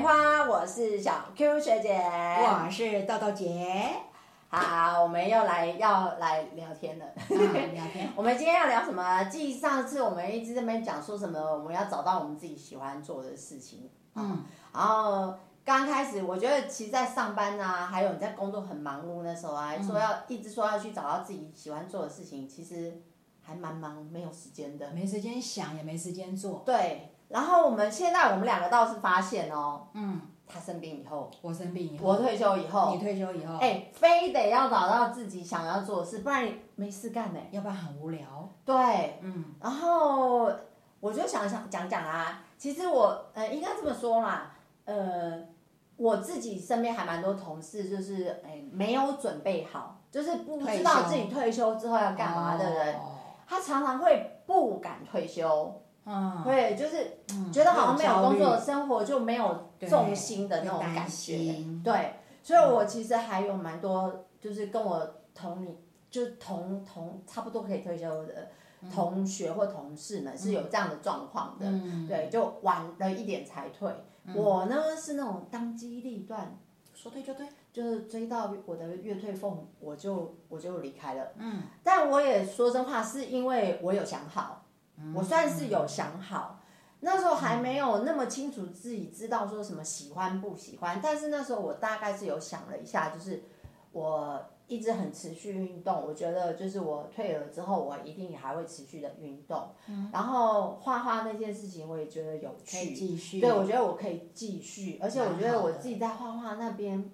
梅花，我是小 Q 学姐，我是豆豆姐。好，我们又来要来聊天了。聊天。我们今天要聊什么？继上次我们一直在那边讲说什么，我们要找到我们自己喜欢做的事情。嗯。然后刚开始，我觉得其实，在上班啊，还有你在工作很忙碌那时候啊，说要一直说要去找到自己喜欢做的事情，其实还蛮忙，没有时间的。没时间想，也没时间做。对。然后我们现在我们两个倒是发现哦，嗯，他生病以后，我生病以后，我退休以后，你退休以后，哎，非得要找到自己想要做的事，不然没事干呢，要不然很无聊。对，嗯，然后我就想想讲讲啊，其实我呃应该这么说啦，呃，我自己身边还蛮多同事，就是哎没有准备好，就是不知道自己退休之后要干嘛的人，他常常会不敢退休。嗯，对，就是觉得好像没有工作，生活就没有重心的那种感觉。对，所以我其实还有蛮多，就是跟我同龄，就是同同差不多可以退休的同学或同事们是有这样的状况的。对，就晚了一点才退。我呢是那种当机立断，说退就退，就是追到我的月退俸，我就我就离开了。嗯，但我也说真话，是因为我有想好。我算是有想好，那时候还没有那么清楚自己知道说什么喜欢不喜欢，但是那时候我大概是有想了一下，就是我一直很持续运动，我觉得就是我退了之后，我一定还会持续的运动。然后画画那件事情，我也觉得有趣，继续。对，我觉得我可以继续，而且我觉得我自己在画画那边，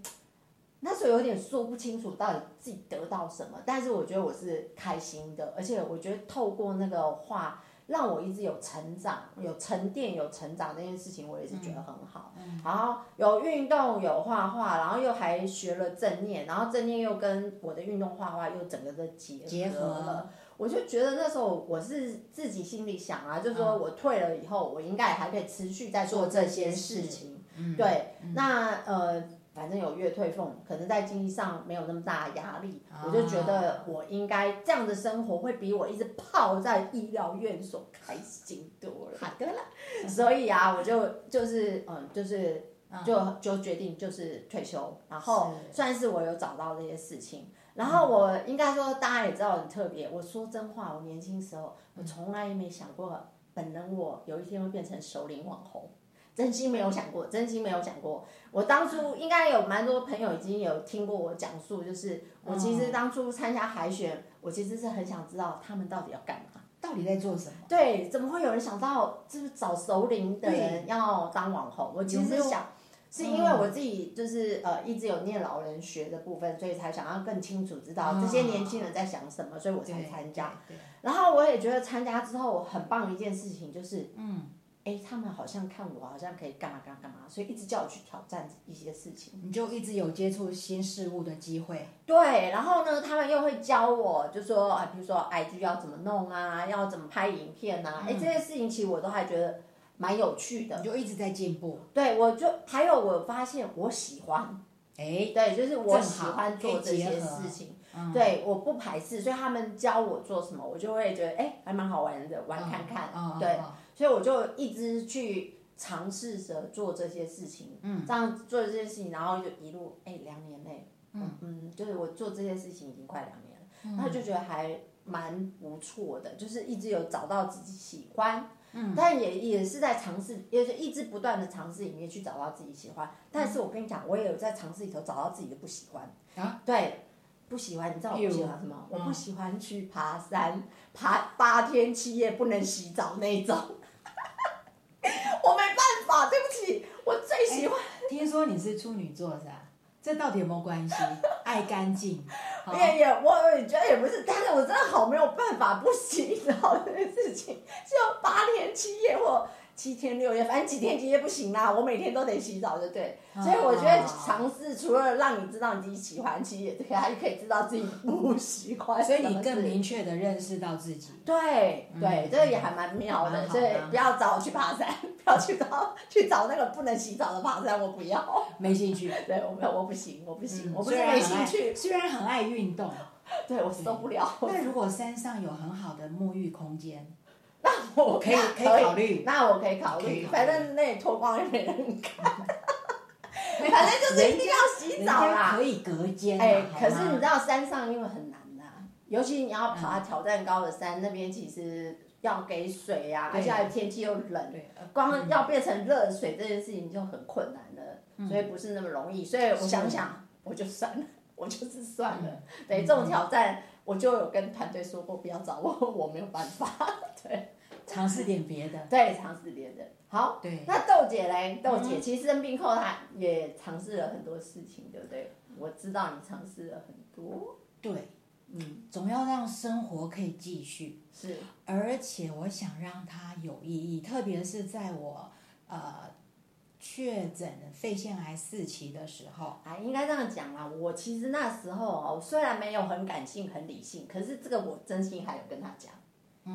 那时候有点说不清楚到底自己得到什么，但是我觉得我是开心的，而且我觉得透过那个画。让我一直有成长、有沉淀、有成长这件事情，我也是觉得很好。然后有运动、有画画，然后又还学了正念，然后正念又跟我的运动画画又整个的结合了。我就觉得那时候我是自己心里想啊，就是说我退了以后，我应该还可以持续在做这些事情。对，那呃。反正有月退俸，可能在经济上没有那么大压力，我就觉得我应该这样的生活会比我一直泡在医疗院所开心多了。好的了，所以啊，我就就是嗯，就是就就决定就是退休，然后算是我有找到这些事情。然后我应该说，大家也知道很特别。我说真话，我年轻时候我从来也没想过，本能我有一天会变成首领网红。真心没有想过，真心没有想过。我当初应该有蛮多朋友已经有听过我讲述，就是我其实当初参加海选，我其实是很想知道他们到底要干嘛，到底在做什么。对，怎么会有人想到就是找熟龄的人要当网红？我其实想，是因为我自己就是呃一直有念老人学的部分，所以才想要更清楚知道这些年轻人在想什么，所以我才参加。然后我也觉得参加之后很棒的一件事情就是，嗯。哎，他们好像看我，好像可以干嘛干嘛干嘛，所以一直叫我去挑战一些事情。你就一直有接触新事物的机会。对，然后呢，他们又会教我，就说啊，比如说 IG 要怎么弄啊，要怎么拍影片啊，哎，这些事情其实我都还觉得蛮有趣的。你就一直在进步。对，我就还有我发现我喜欢，哎，对，就是我喜欢做这些事情。对，我不排斥，所以他们教我做什么，我就会觉得哎，还蛮好玩的，玩看看。对。所以我就一直去尝试着做这些事情，嗯，这样做这些事情，然后就一路哎两年内，嗯。嗯，就是我做这些事情已经快两年了，然后就觉得还蛮不错的，就是一直有找到自己喜欢，嗯，但也也是在尝试，也是一直不断的尝试里面去找到自己喜欢，但是我跟你讲，我也有在尝试里头找到自己的不喜欢。啊，对，不喜欢，你知道我不喜欢什么？我不喜欢去爬山，爬八天七夜不能洗澡那种。我没办法，对不起，我最喜欢。听说你是处女座是吧？这到底有没有关系？爱干净。也也，我也觉得也不是，但是我真的好没有办法不洗澡这件事情，就八天七夜或。七天六夜，反正几天几夜不行啦，我每天都得洗澡，对不对？所以我觉得尝试除了让你知道你自己喜欢，其实也对还可以知道自己不喜欢。所以你更明确的认识到自己。对对，这个也还蛮妙的。所以不要找我去爬山，不要去找去找那个不能洗澡的爬山，我不要。没兴趣。对，我没有，我不行，我不行，我不是没兴趣。虽然很爱运动，对我受不了。那如果山上有很好的沐浴空间？那我可以可以考虑，那我可以考虑，反正那脱光也没人看。反正就是一定要洗澡啦。可以隔间。哎，可是你知道山上因为很难呐，尤其你要爬挑战高的山，那边其实要给水呀，而且天气又冷，光要变成热水这件事情就很困难了，所以不是那么容易。所以我想想，我就算了，我就是算了。对这种挑战，我就有跟团队说过，不要找我，我没有办法。对。尝试点别的，对，尝试别的。好，对。那豆姐嘞？豆姐其实生病后，她也尝试了很多事情，对不对？我知道你尝试了很多。对，嗯，总要让生活可以继续。是。而且我想让它有意义，特别是在我呃确诊肺腺癌四期的时候。啊，应该这样讲啦。我其实那时候哦，虽然没有很感性、很理性，可是这个我真心还有跟他讲。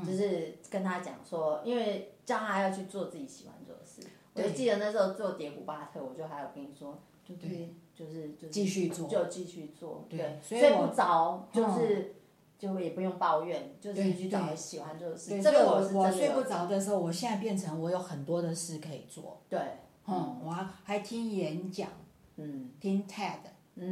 就是跟他讲说，因为叫他要去做自己喜欢做的事。我就记得那时候做蝶谷巴特，我就还有跟你说，对，就是就继续做，就继续做。对，睡不着就是就也不用抱怨，就是去找喜欢做的事。这个我我睡不着的时候，我现在变成我有很多的事可以做。对，嗯，我还听演讲，嗯，听 TED，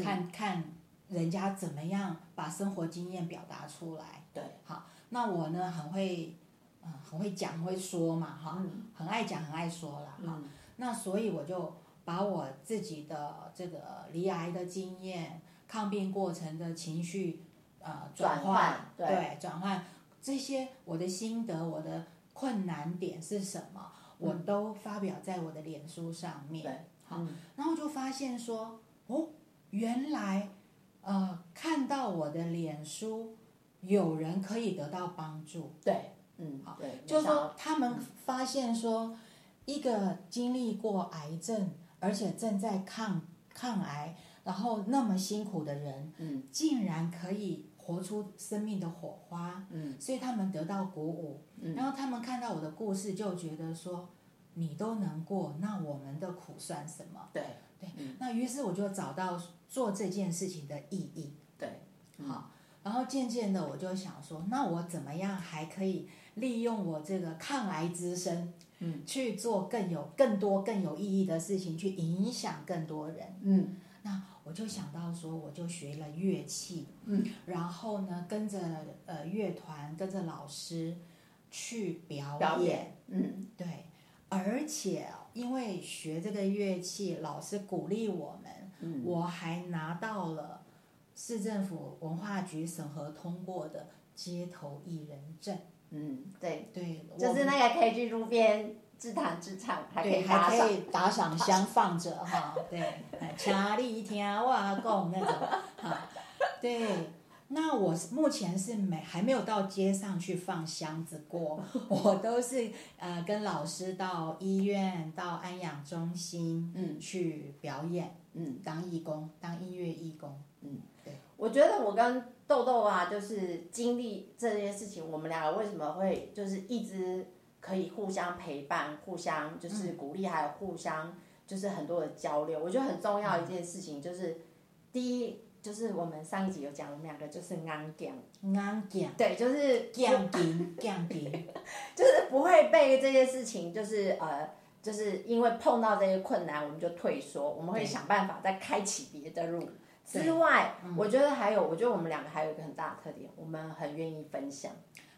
看看人家怎么样把生活经验表达出来。对，好。那我呢，很会，嗯，很会讲，会说嘛，哈，很爱讲，很爱说啦，哈。那所以我就把我自己的这个离癌的经验、抗病过程的情绪，呃，转换，对，转换。这些我的心得，我的困难点是什么，我都发表在我的脸书上面，对，好，然后就发现说，哦，原来，呃，看到我的脸书。有人可以得到帮助，对，嗯，好，对，就是说他们发现说，一个经历过癌症，而且正在抗抗癌，然后那么辛苦的人，嗯，竟然可以活出生命的火花，嗯，所以他们得到鼓舞，嗯，然后他们看到我的故事，就觉得说，你都能过，那我们的苦算什么？对，对，那于是我就找到做这件事情的意义，对，好。然后渐渐的，我就想说，那我怎么样还可以利用我这个抗癌之身，嗯，去做更有、更多、更有意义的事情，去影响更多人，嗯，那我就想到说，我就学了乐器，嗯，然后呢，跟着呃乐团，跟着老师去表演，嗯，对，而且因为学这个乐器，老师鼓励我们，嗯，我还拿到了。市政府文化局审核通过的街头艺人证，嗯，对。对，就是那个可以去路边自弹自唱，还可以还可以打赏箱放着哈，对，请你听我讲那种哈，对，那我目前是没还没有到街上去放箱子过，我都是呃跟老师到医院、到安养中心，嗯，去表演，嗯，当义工，当音乐义工，嗯。对。我觉得我跟豆豆啊，就是经历这些事情，我们两个为什么会就是一直可以互相陪伴、互相就是鼓励，还有互相就是很多的交流。我觉得很重要一件事情就是，第一就是我们上一集有讲，我们两个就是安讲安讲，对，就是降低降低，就是不会被这些事情就是呃，就是因为碰到这些困难，我们就退缩，我们会想办法再开启别的路。之外，我觉得还有，我觉得我们两个还有一个很大的特点，我们很愿意分享。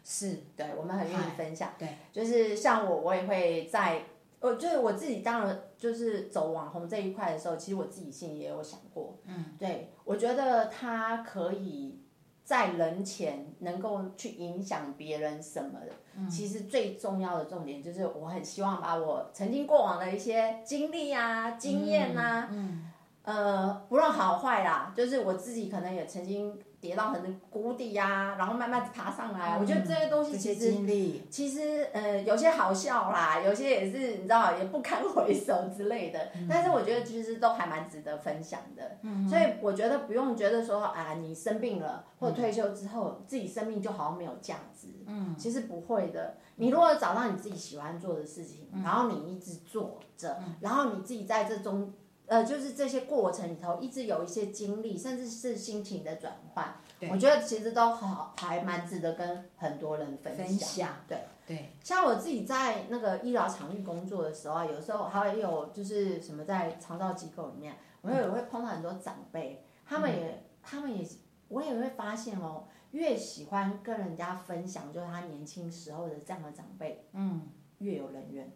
是，对，我们很愿意分享。对，就是像我，我也会在，我就是我自己，当然就是走网红这一块的时候，其实我自己心里也有想过。嗯，对，我觉得他可以在人前能够去影响别人什么的。嗯，其实最重要的重点就是，我很希望把我曾经过往的一些经历啊、经验啊。嗯。呃，不论好坏啦，就是我自己可能也曾经跌到很谷底呀，然后慢慢爬上来。我觉得这些东西其实，其实呃有些好笑啦，有些也是你知道也不堪回首之类的。但是我觉得其实都还蛮值得分享的。所以我觉得不用觉得说啊，你生病了或退休之后自己生命就好像没有价值。嗯，其实不会的。你如果找到你自己喜欢做的事情，然后你一直做着，然后你自己在这中。呃，就是这些过程里头一直有一些经历，甚至是心情的转换，我觉得其实都好，还蛮值得跟很多人分分享。对，对，像我自己在那个医疗场域工作的时候啊，有时候还有就是什么在长照机构里面，我也会碰到很多长辈，他们也，他们也，我也会发现哦，越喜欢跟人家分享，就是他年轻时候的这样的长辈，嗯，越有人缘。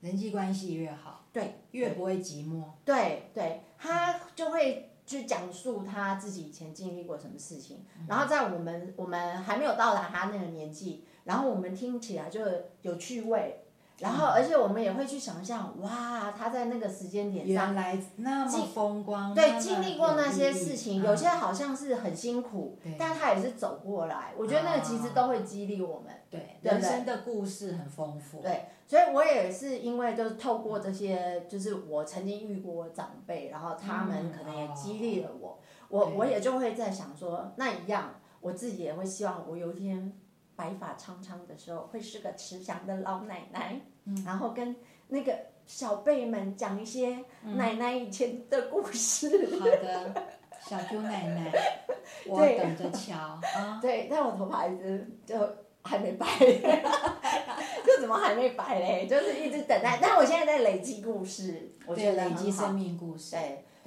人际关系越好，对，越不会寂寞。对对，他就会去讲述他自己以前经历过什么事情，然后在我们我们还没有到达他那个年纪，然后我们听起来就有趣味，然后而且我们也会去想象，哇，他在那个时间点上原来那么风光，那对，么经历过那些事情，嗯有些好像是很辛苦，但他也是走过来。我觉得那个其实都会激励我们。对，人生的故事很丰富。对，所以我也是因为就是透过这些，就是我曾经遇过长辈，然后他们嗯可能也激哦励了我，我我也就会在想说，那一样，我自己也会希望我有一天白发苍苍的时候，会是个慈祥的老奶奶，嗯然后跟那个小辈们讲一些嗯奶奶以前的故事。好的，小 Q 奶奶，我等着瞧啊。对，但我头发一直就还没白，就怎么还没白嘞？就是一直等待，但我现在在累积故事，我觉，得累积生命故事。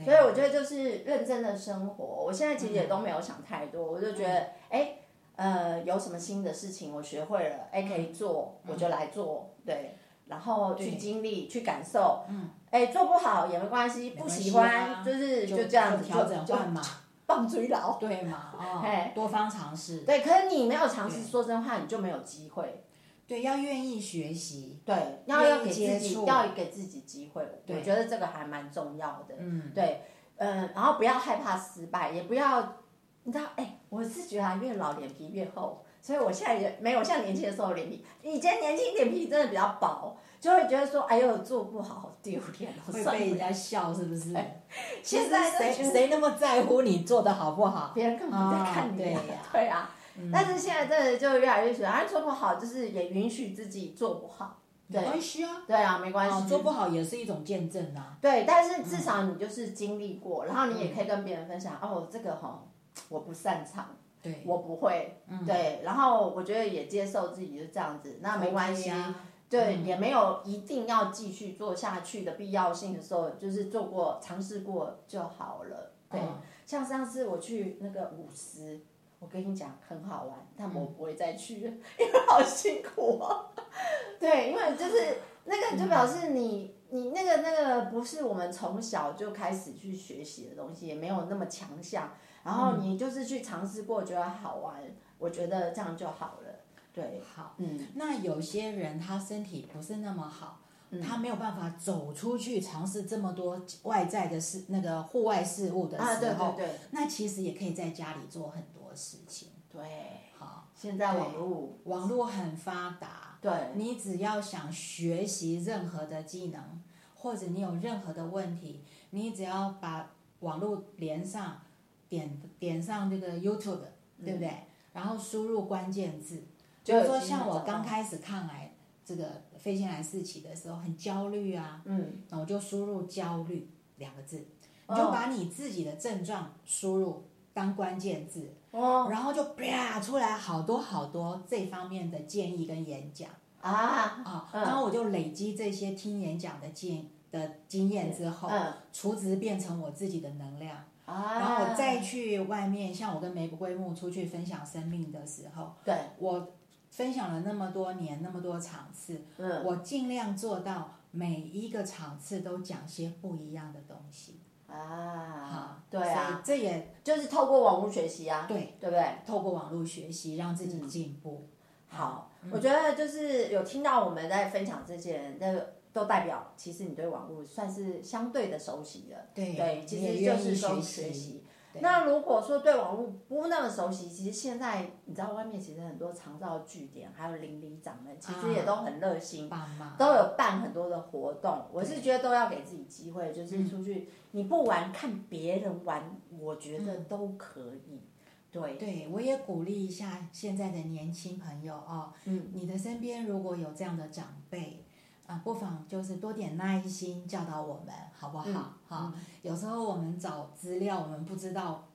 所以我觉得就是认真的生活。我现在其实也都没有想太多，我就觉得，哎、呃，有什么新的事情我学会了，哎，可以做，我就来做，对，然后去对经历，去感受，嗯，哎，做不好也没关系，不喜欢、就是就就这样子，调整换嘛，棒追老。对嘛？哎哦，多方尝试。对，可是你没有尝试，对说真话，你就没有机会。对，要愿意学习。对，要要给自己，要给自己机会。我觉得这个还蛮重要的。嗯，对，嗯，然后不要害怕失败，也不要，你知道，哎，我是觉得啊越老脸皮越厚，所以我现在也没有像年轻的时候脸皮，以前年轻脸皮真的比较薄，就会觉得说，哎呦，做不好好丢脸哦，会被人家笑是不是？现在谁谁谁那么在乎你做的好不好？别人根本不在看你、啊对呀对啊。但是现在真的就越来越喜欢，啊做不好就是也允许自己做不好，没对关系啊，对啊，没关系，哦做不好也是一种见证啊。对，但是至少你就是经历过，然后你也可以跟别人分享，哦，这个哈我不擅长，对，我不会，对，然后我觉得也接受自己是这样子，那没关系对，也没有一定要继续做下去的必要性的时候，就是做过尝试过就好了，对，嗯。像上次我去那个舞狮。我跟你讲很好玩，但我不会再去了，因为好辛苦哦。对，因为就是那个就表示你你那个那个不是我们从小就开始去学习的东西，也没有那么强项。然后你就是去尝试过，觉得好玩，我觉得这样就好了。对，好，嗯，那有些人他身体不是那么好，他没有办法走出去尝试这么多外在的事，那个户外事物的啊，对时候，对对那其实也可以在家里做很多事情。对，好，现在网络，网络很发达，对。你只要想学习任何的技能，或者你有任何的问题，你只要把网络连上，点点上这个 YouTube，对不对？然后输入关键字，比如说像我刚开始抗癌这个肺腺癌四期的时候，很焦虑啊，嗯，那我就输入焦虑两个字，就把你自己的症状输入当关键字，哦。然后就啪出来好多好多这方面的建议跟演讲。啊，啊，嗯。然后我就累积这些听演讲的经的经验之后，嗯。储值变成我自己的能量，啊，然后我再去外面，像我跟玫瑰木出去分享生命的时候，对，我分享了那么多年，那么多场次，嗯。我尽量做到每一个场次都讲些不一样的东西。啊，对啊，这也就是透过网络学习啊，对，对不对？透过网络学习让自己嗯进步。好，我觉得就是有听到我们在分享这些人，那都代表其实你对网络算是相对的熟悉了。对对，其实就是学习。对那如果说对网络不那么熟悉，其实现在你知道外面其实很多长照据点，还有邻里长们，其实也都很热心，都有办很多的活动。我是觉得都要给自己机会，就是出去，你不玩看别人玩，我觉得都可以。对，对，我也鼓励一下现在的年轻朋友哦，嗯，你的身边如果有这样的长辈，啊，不妨就是多点耐心教导我们，好不好？哈，有时候我们找资料，我们不知道，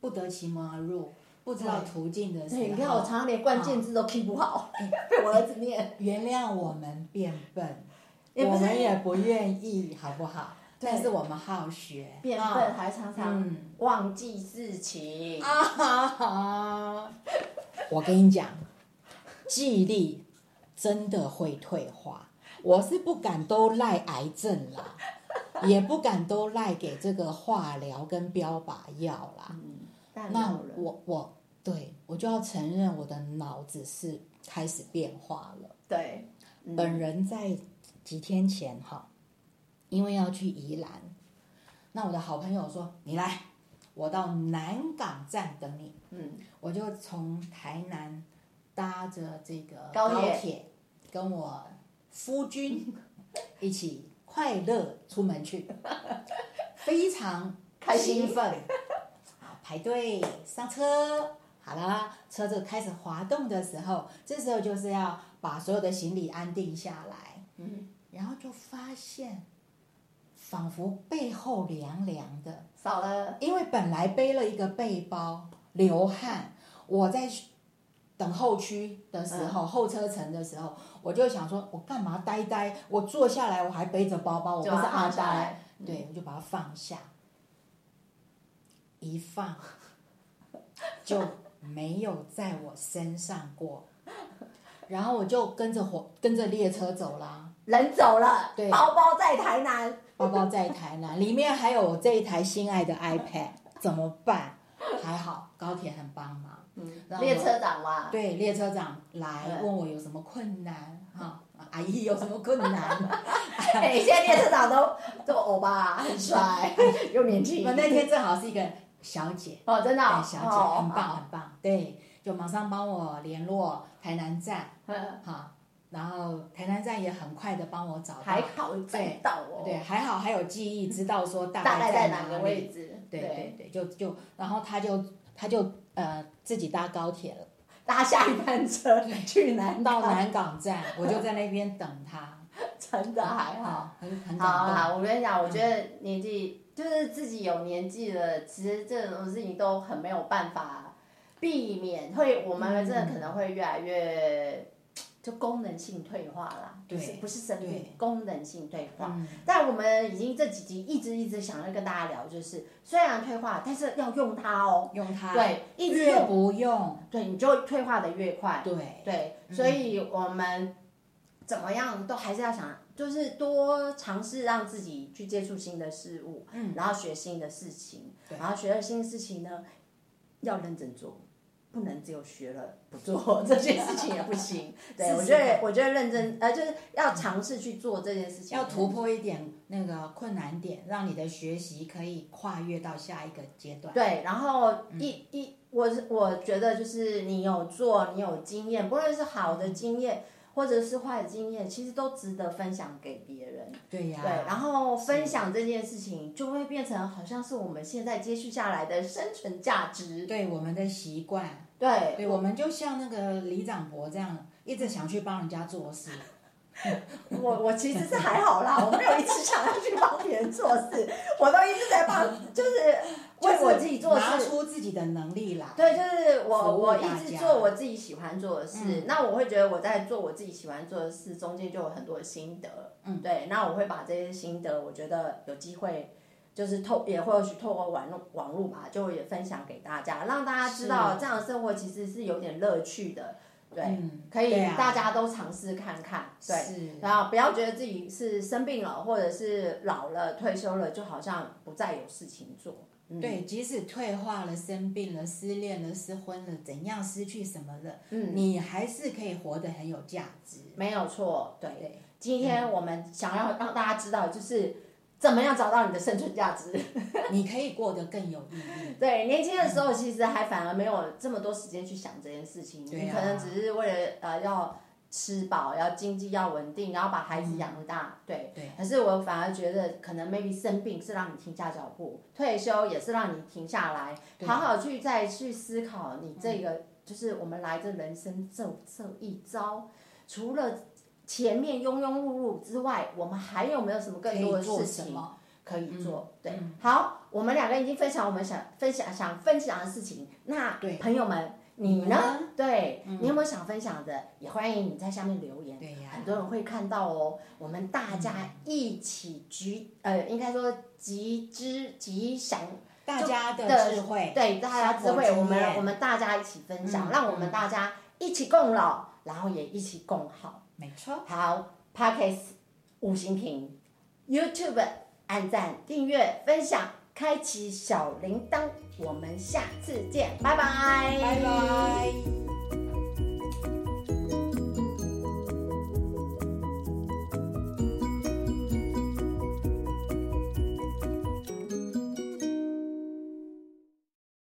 不得其门而入，不知道途径的时候，你看我常常连关键字都听不好，被我儿子念。原谅我们变笨，我们也不愿意，好不好？但是我们好学，变笨还常常忘记事情。啊哈我跟你讲，记忆力真的会退化。我是不敢都赖癌症啦，也不敢都赖给这个化疗跟标靶药啦。那我我对我就要承认我的脑子是开始变化了。对，本人在几天前哈，因为要去宜兰，那我的好朋友说你来，我到南港站等你。嗯，我就从台南搭着这个高铁，跟我。夫君一起快乐出门去，非常兴奋。好，排队上车，好了，车子开始滑动的时候，这时候就是要把所有的行李安定下来。嗯，然后就发现，仿佛背后凉凉的，少了，因为本来背了一个背包，流汗，我在。等候区的时候，候车层的时候，我就想说，我干嘛呆呆？我坐下来，我还背着包包，我不是阿呆，对，我就把它放下，一放 就没有在我身上过，然后我就跟着火跟着列车走了，人走了，对，包包在台南，包包在台南，里面还有我这一台心爱的 iPad，怎么办？还好高铁很帮忙。列车长嘛，对，列车长来问我有什么困难哈，阿姨有什么困难？哎，现在列车长都 都欧巴，很帅，又年轻。我那天正好是一个小姐哦，真的，小姐很棒很棒，对，就马上帮我联络台南站，哈，然后台南站也很快的帮我找到，还好找到哦，对，还好还有记忆，知道说大概在哪个位置，对对对，就就然后他就他就。呃，自己搭高铁了，搭下一班车去南到南港站，我就在那边等他，真的还好，很很好好，我跟你讲，我觉得年纪就是自己有年纪了，其实这种事情都很没有办法避免，会我们真的可能会越来越。就功能性退化啦，就是不是生病，功能性退化。但我们已经这几集一直一直想要跟大家聊，就是虽然退化，但是要用它哦，用它，对，越不用，对，你就退化的越快。对。对，所以我们怎么样都还是要想，就是多尝试让自己去接触新的事物，嗯，然后学新的事情，然后学了新的事情呢，要认真做。不能只有学了不做这件事情也不行。对我觉得，我觉得认真呃，就是要尝试去做这件事情，要突破一点那个困难点，让你的学习可以跨越到下一个阶段。对，然后一一我我觉得就是你有做，你有经验，不论是好的经验。或者是坏的经验，其实都值得分享给别人。对呀。对，然后分享这件事情，就会变成好像是我们现在接续下来的生存价值。对，我们的习惯。对。对，我们就像那个李长博这样，一直想去帮人家做事。我我其实是还好啦，我没有一直想要去帮别人做事，我都一直在帮，就是为我自己做事，拿出自己的能力来。对，就是我我一直做我自己喜欢做的事，那我会觉得我在做我自己喜欢做的事中间就有很多心得。嗯，对，那我会把这些心得，我觉得有机会就是透也或许透过网络网络吧，就也分享给大家，让大家知道这样的生活其实是有点乐趣的。对，可以大家都尝试看看，对，然后不要觉得自己是生病了，或者是老了、退休了，就好像不再有事情做。对，即使退化了、生病了、失恋了、失婚了，怎样失去什么了，嗯，你还是可以活得很有价值。没有错，对。今天我们想要让大家知道，就是。怎么样找到你的生存价值？你可以过得更有意义。对，年轻的时候其实还反而没有这么多时间去想这件事情。你可能只是为了呃要吃饱，要经济要稳定，然后把孩子养大。对。对。可是我反而觉得，可能 maybe 生病是让你停下脚步，退休也是让你停下来，好好去再去思考你这个，就是我们来这人生这这一遭，除了。前面庸庸碌碌之外，我们还有没有什么更多的事情可以做？对，好，我们两个已经分享我们想分享想分享的事情。那朋友们，你呢？对你有没有想分享的？也欢迎你在下面留言。对呀，很多人会看到哦。我们大家一起集，呃，应该说集之吉祥。大家的智慧，对大家智慧，我们我们大家一起分享，让我们大家一起共老，然后也一起共好。没错。好，Parkes 五星评，YouTube 按赞、订阅、分享、开启小铃铛，我们下次见，拜拜，拜拜。